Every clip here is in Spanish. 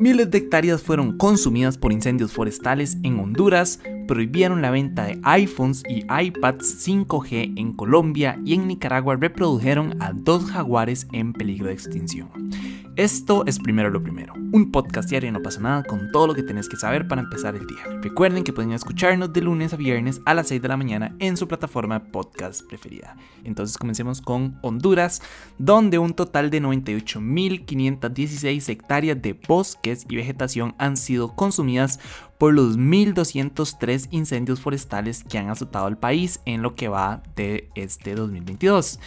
Miles de hectáreas fueron consumidas por incendios forestales en Honduras, prohibieron la venta de iPhones y iPads 5G en Colombia y en Nicaragua reprodujeron a dos jaguares en peligro de extinción. Esto es primero lo primero, un podcast diario no pasa nada con todo lo que tenés que saber para empezar el día. Recuerden que pueden escucharnos de lunes a viernes a las 6 de la mañana en su plataforma podcast preferida. Entonces comencemos con Honduras, donde un total de 98.516 hectáreas de bosques y vegetación han sido consumidas por los 1.203 incendios forestales que han azotado al país en lo que va de este 2022.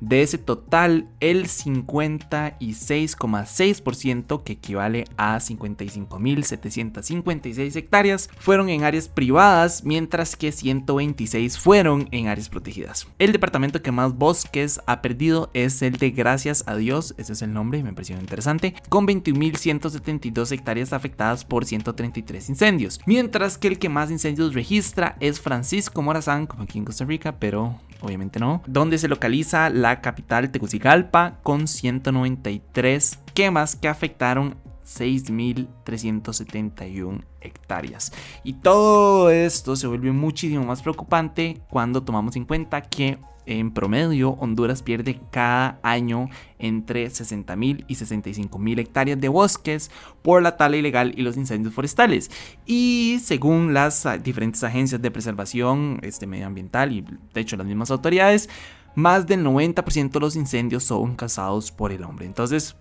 De ese total, el 56,6%, que equivale a 55.756 hectáreas, fueron en áreas privadas, mientras que 126 fueron en áreas protegidas. El departamento que más bosques ha perdido es el de Gracias a Dios, ese es el nombre me pareció interesante, con 21.172 hectáreas afectadas por 133 incendios, mientras que el que más incendios registra es Francisco Morazán, como aquí en Costa Rica, pero obviamente no, donde se localiza la capital Tegucigalpa con 193 quemas que afectaron 6.371 hectáreas. Y todo esto se vuelve muchísimo más preocupante cuando tomamos en cuenta que en promedio, Honduras pierde cada año entre 60.000 y 65.000 hectáreas de bosques por la tala ilegal y los incendios forestales. Y según las diferentes agencias de preservación este, medioambiental y de hecho las mismas autoridades, más del 90% de los incendios son causados por el hombre. Entonces,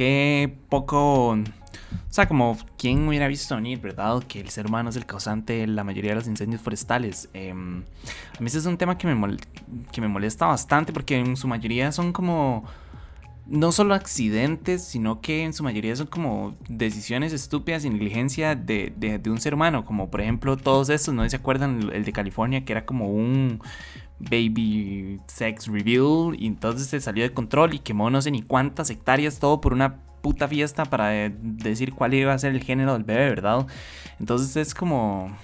qué poco o sea, como, ¿quién hubiera visto venir, verdad? Que el ser humano es el causante de la mayoría de los incendios forestales. Em, a mí ese es un tema que me, que me molesta bastante porque en su mayoría son como no solo accidentes, sino que en su mayoría son como decisiones estúpidas y negligencia de, de, un ser humano. Como por ejemplo todos estos, ¿no se acuerdan? El de California, que era como un baby sex reveal y entonces se salió de control y quemó no sé ni cuántas hectáreas, todo por una puta fiesta para decir cuál iba a ser el género del bebé, ¿verdad? Entonces es como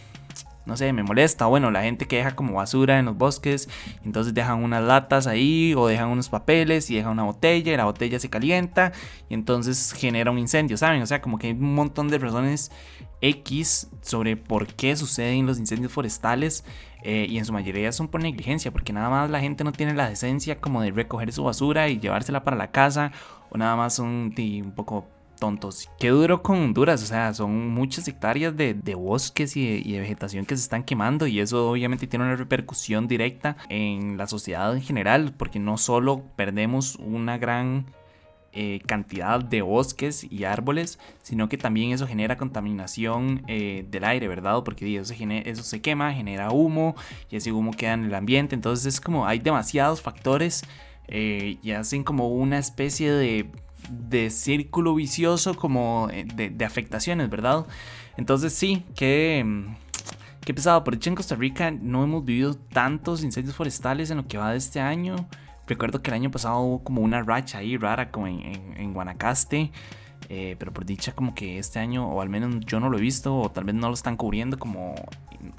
no sé, me molesta. Bueno, la gente que deja como basura en los bosques, entonces dejan unas latas ahí o dejan unos papeles y dejan una botella y la botella se calienta y entonces genera un incendio, ¿saben? O sea, como que hay un montón de razones X sobre por qué suceden los incendios forestales eh, y en su mayoría son por negligencia, porque nada más la gente no tiene la decencia como de recoger su basura y llevársela para la casa o nada más son un poco tontos. Qué duro con Honduras, o sea, son muchas hectáreas de, bosques y de, vegetación que se están quemando y eso obviamente tiene una repercusión directa en la sociedad en general, porque no solo perdemos una gran eh, cantidad de bosques y árboles, sino que también eso genera contaminación eh, del aire, ¿verdad? Porque eso se, eso se quema, genera humo y ese humo queda en el ambiente, entonces es como hay demasiados factores eh, y hacen como una especie de de círculo vicioso como eh, de, afectaciones, ¿verdad? Entonces sí, que... Mm, qué pesado, por hecho en Costa Rica no hemos vivido tantos incendios forestales en lo que va de este año. Recuerdo que el año pasado hubo como una racha ahí rara como en, Guanacaste. Eh, pero por dicha como que este año, o al menos yo no lo he visto, o tal vez no lo están cubriendo como,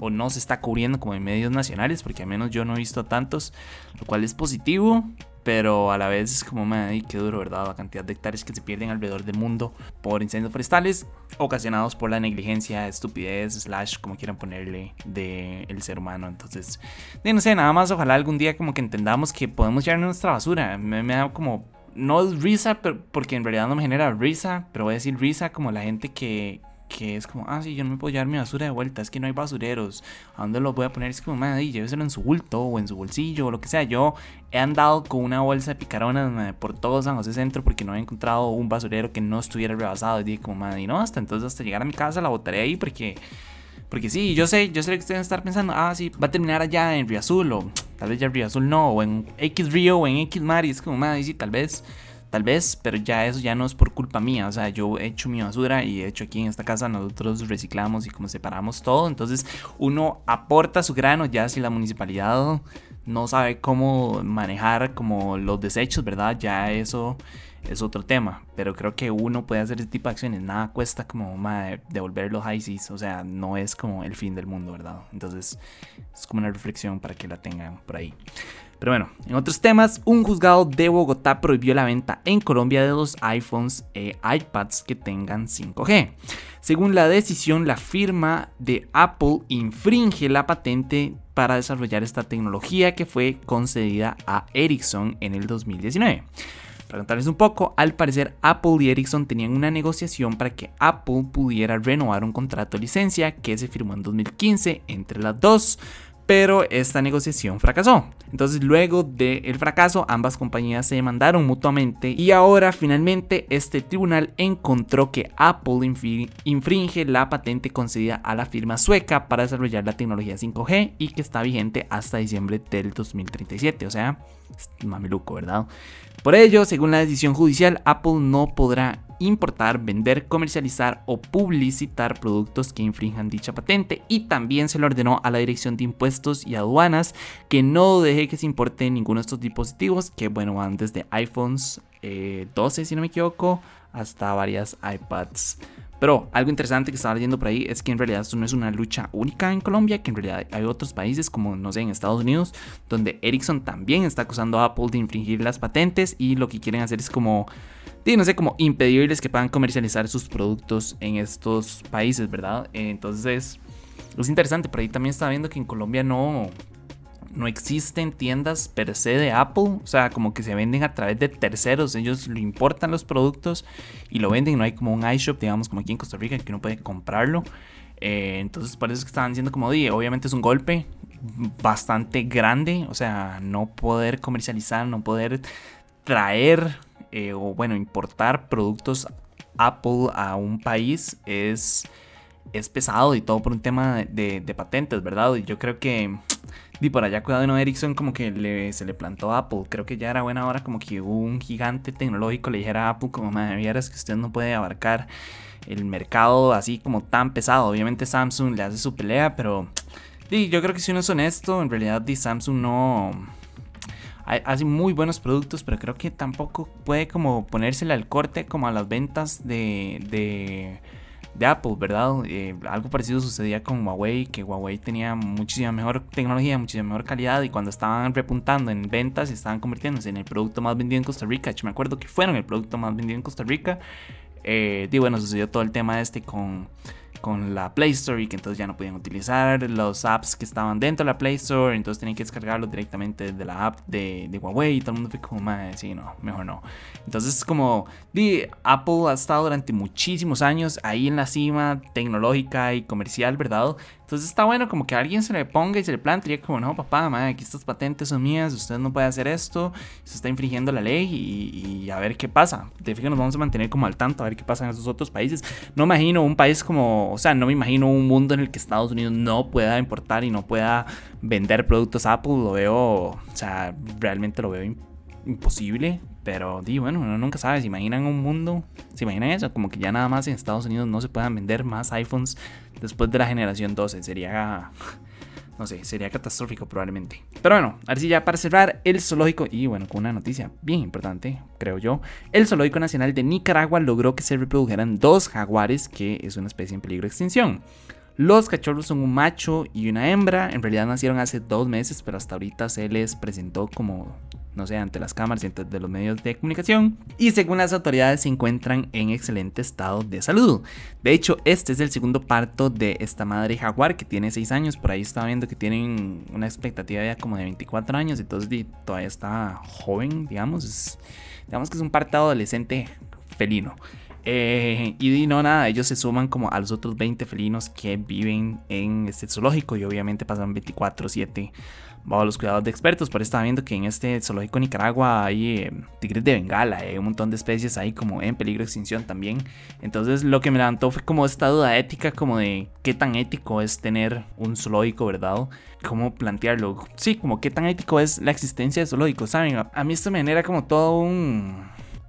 o no se está cubriendo como en medios nacionales, porque al menos yo no he visto tantos, lo cual es positivo, pero a la vez es como, me qué duro, ¿verdad? La cantidad de hectáreas que se pierden alrededor del mundo por incendios forestales ocasionados por la negligencia, estupidez, slash, como quieran ponerle, del ser humano. Entonces, no sé, nada más, ojalá algún día como que entendamos que podemos llevar nuestra basura. Me, da como no risa, pero, porque en realidad no me genera risa, pero voy a decir risa como la gente que, que es como, ah, sí, yo no me puedo llevar mi basura de vuelta, es que no hay basureros, ¿a dónde lo voy a poner? Es como, madre, lléveselo en su bulto o en su bolsillo o lo que sea. Yo he andado con una bolsa de picaronas por todo San José Centro porque no he encontrado un basurero que no estuviera rebasado. Y dije, como, madre, no, hasta entonces, hasta llegar a mi casa la botaré ahí porque. Porque sí, yo sé, yo sé que ustedes están pensando, ah, sí, va a terminar allá en Río Azul, o tal vez ya en Río Azul no, o en X Río, o en X Mar, y es como, madre, sí, tal vez Tal vez, pero ya eso ya no es por culpa mía. O sea, yo he hecho mi basura y he hecho aquí en esta casa nosotros reciclamos y como separamos todo. Entonces uno aporta su grano ya si la municipalidad no sabe cómo manejar como los desechos, ¿verdad? Ya eso es otro tema. Pero creo que uno puede hacer ese tipo de acciones. Nada cuesta como devolver los high O sea, no es como el fin del mundo, ¿verdad? Entonces es como una reflexión para que la tengan por ahí. Pero bueno, en otros temas, un juzgado de Bogotá prohibió la venta en Colombia de los iPhones e iPads que tengan 5G. Según la decisión, la firma de Apple infringe la patente para desarrollar esta tecnología que fue concedida a Ericsson en el 2019. Para contarles un poco, al parecer Apple y Ericsson tenían una negociación para que Apple pudiera renovar un contrato de licencia que se firmó en 2015 entre las dos pero esta negociación fracasó. Entonces luego del fracaso ambas compañías se demandaron mutuamente y ahora finalmente este tribunal encontró que Apple infringe la patente concedida a la firma sueca para desarrollar la tecnología 5G y que está vigente hasta diciembre del 2037, o sea, mameluco, ¿verdad? Por ello, según la decisión judicial, Apple no podrá importar, vender, comercializar o publicitar productos que infrinjan dicha patente. Y también se le ordenó a la Dirección de Impuestos y Aduanas que no deje que se importe ninguno de estos dispositivos que bueno van desde iPhones 12 eh, si no me equivoco hasta varias iPads pero algo interesante que estaba leyendo por ahí es que en realidad esto no es una lucha única en Colombia, que en realidad hay otros países como, no sé, en Estados Unidos, donde Ericsson también está acusando a Apple de infringir las patentes y lo que quieren hacer es como, no sé, como impedirles que puedan comercializar sus productos en estos países, ¿verdad? Entonces, es interesante, por ahí también estaba viendo que en Colombia no, no existen tiendas per se de Apple, o sea, como que se venden a través de terceros, ellos lo importan los productos y lo venden, no hay como un iShop, digamos, como aquí en Costa Rica, que uno puede comprarlo. Eh, entonces, es que estaban diciendo como, di, obviamente es un golpe bastante grande, o sea, no poder comercializar, no poder traer eh, o bueno, importar productos Apple a un país es, es pesado y todo por un tema de patentes, ¿verdad? Y yo creo que y por allá cuidado no Ericsson como que se le plantó a Apple. Creo que ya era buena hora como que un gigante tecnológico le dijera a Apple como madre vieras que usted no puede abarcar el mercado así como tan pesado. Obviamente Samsung le hace su pelea, pero yo creo que si uno es honesto, en realidad Samsung no hace muy buenos productos, pero creo que tampoco puede como ponérsele al corte como a las ventas de de Apple, ¿verdad? Eh, algo parecido sucedía con Huawei, que Huawei tenía muchísima mejor tecnología, muchísima mejor calidad y cuando estaban repuntando en ventas y estaban convirtiéndose en el producto más vendido en Costa Rica, yo me acuerdo que fueron el producto más vendido en Costa Rica, eh, y bueno, sucedió todo el tema este con con la Play Store y que entonces ya no podían utilizar los apps que estaban dentro de la Play Store, entonces tenían que descargarlos directamente de la app de, Huawei y todo el mundo fue como, sí, no, mejor no. Entonces como, Apple ha estado durante muchísimos años ahí en la cima tecnológica y comercial, ¿verdad? Entonces está bueno como que alguien se le ponga y se le plante y como, no, papá, madre, aquí estas patentes son mías, usted no puede hacer esto, se está infringiendo la ley y, a ver qué pasa. De fijo nos vamos a mantener como al tanto, a ver qué pasa en esos otros países. No imagino un país como, o sea, no me imagino un mundo en el que Estados Unidos no pueda importar y no pueda vender productos Apple, lo veo, o sea, realmente lo veo imposible. Pero, di, bueno, uno nunca sabe. ¿Se imaginan un mundo? ¿Se imaginan eso? Como que ya nada más en Estados Unidos no se puedan vender más iPhones después de la generación 12. Sería. No sé, sería catastrófico probablemente. Pero bueno, a ver si ya para cerrar, el zoológico, y bueno, con una noticia bien importante, creo yo, el Zoológico Nacional de Nicaragua logró que se reprodujeran dos jaguares, que es una especie en peligro de extinción. Los cachorros son un macho y una hembra, en realidad nacieron hace dos meses, pero hasta ahorita se les presentó como no sé, ante las cámaras y ante los medios de comunicación. Y según las autoridades se encuentran en excelente estado de salud. De hecho, este es el segundo parto de esta madre jaguar que tiene 6 años. Por ahí estaba viendo que tienen una expectativa ya como de 24 años. Entonces todavía está joven, digamos. digamos que es un parto adolescente felino. Eh, y no nada, ellos se suman como a los otros 20 felinos que viven en este zoológico y obviamente pasan 24/7 bajo los cuidados de expertos. Por eso estaba viendo que en este zoológico Nicaragua hay eh, tigres de Bengala, hay un montón de especies ahí como en peligro de extinción también. Entonces lo que me levantó fue como esta duda ética, como de qué tan ético es tener un zoológico, ¿verdad? ¿Cómo plantearlo? Sí, como qué tan ético es la existencia de zoológicos, ¿saben? A mí esto me genera como todo un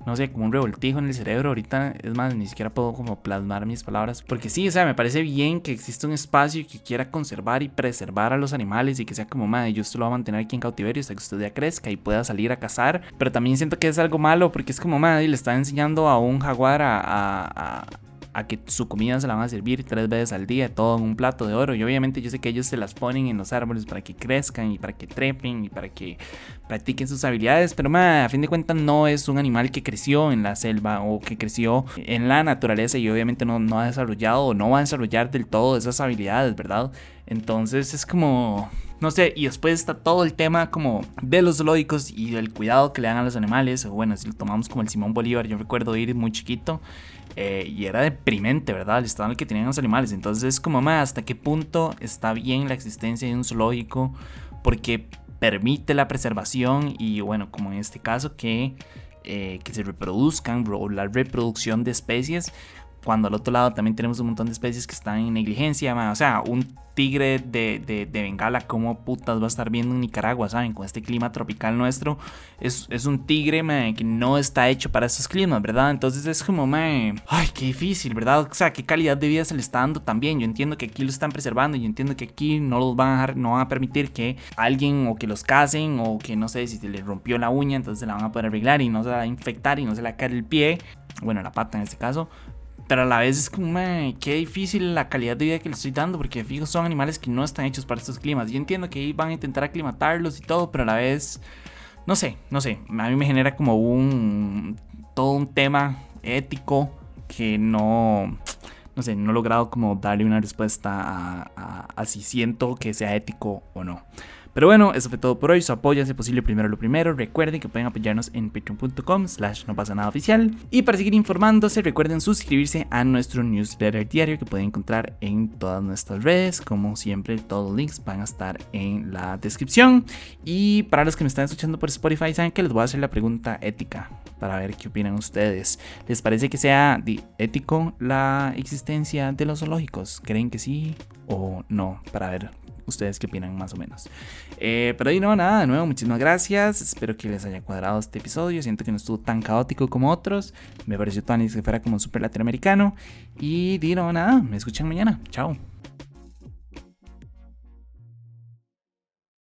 no sé, como un revoltijo en el cerebro. Ahorita, es más, ni siquiera puedo como plasmar mis palabras. Porque sí, o sea, me parece bien que exista un espacio que quiera conservar y preservar a los animales y que sea como, madre, yo esto lo voy a mantener aquí en cautiverio hasta que usted ya crezca y pueda salir a cazar. Pero también siento que es algo malo porque es como, madre, le está enseñando a un jaguar a que su comida se la van a servir tres veces al día, todo en un plato de oro. Y obviamente yo sé que ellos se las ponen en los árboles para que crezcan y para que trepen y para que practiquen sus habilidades. Pero a fin de cuentas no es un animal que creció en la selva o que creció en la naturaleza y obviamente no, no ha desarrollado o no va a desarrollar del todo esas habilidades, ¿verdad? Entonces es como no sé, y después está todo el tema como de los zoológicos y del cuidado que le dan a los animales. Bueno, si lo tomamos como el Simón Bolívar, yo recuerdo ir muy chiquito eh, y era deprimente, ¿verdad? El estado en el que tenían los animales. Entonces es como, más ¿hasta qué punto está bien la existencia de un zoológico? Porque permite la preservación y bueno, como en este caso, que, eh, que se reproduzcan, la reproducción de especies cuando al otro lado también tenemos un montón de especies que están en negligencia, o sea, un tigre de, de, Bengala, como putas va a estar viendo en Nicaragua, ¿saben? Con este clima tropical nuestro, es, es un tigre que no está hecho para esos climas, ¿verdad? Entonces es como, ay, qué difícil, ¿verdad? O sea, qué calidad de vida se le está dando también. Yo entiendo que aquí lo están preservando, yo entiendo que aquí no los van a dejar, no van a permitir que alguien o que los casen o que no sé si se les rompió la uña, entonces se la van a poder arreglar y no se va a infectar y no se le va a caer el pie, bueno, la pata en este caso, pero a la vez es como, qué difícil la calidad de vida que le estoy dando, porque fijo, son animales que no están hechos para estos climas. Yo entiendo que van a intentar aclimatarlos y todo, pero a la vez, no sé, no sé, a mí me genera como un, todo un tema ético que no, no sé, no he logrado como darle una respuesta a, a si siento que sea ético o no. Pero bueno, eso fue todo por hoy. Su apoyo hace posible primero lo primero. Recuerden que pueden apoyarnos en patreon.com slash no pasa nada oficial. Y para seguir informándose, recuerden suscribirse a nuestro newsletter diario que pueden encontrar en todas nuestras redes. Como siempre, todos los links van a estar en la descripción. Y para los que me están escuchando por Spotify, saben que les voy a hacer la pregunta ética para ver qué opinan ustedes. ¿Les parece que sea ético la existencia de los zoológicos? ¿Creen que sí o no? Para ver ustedes qué opinan más o menos. Eh, pero ahí no, nada, de nuevo, muchísimas gracias. Espero que les haya cuadrado este episodio. Siento que no estuvo tan caótico como otros. Me pareció tan que fuera como súper latinoamericano. Y di no, nada, me escuchan mañana. Chao.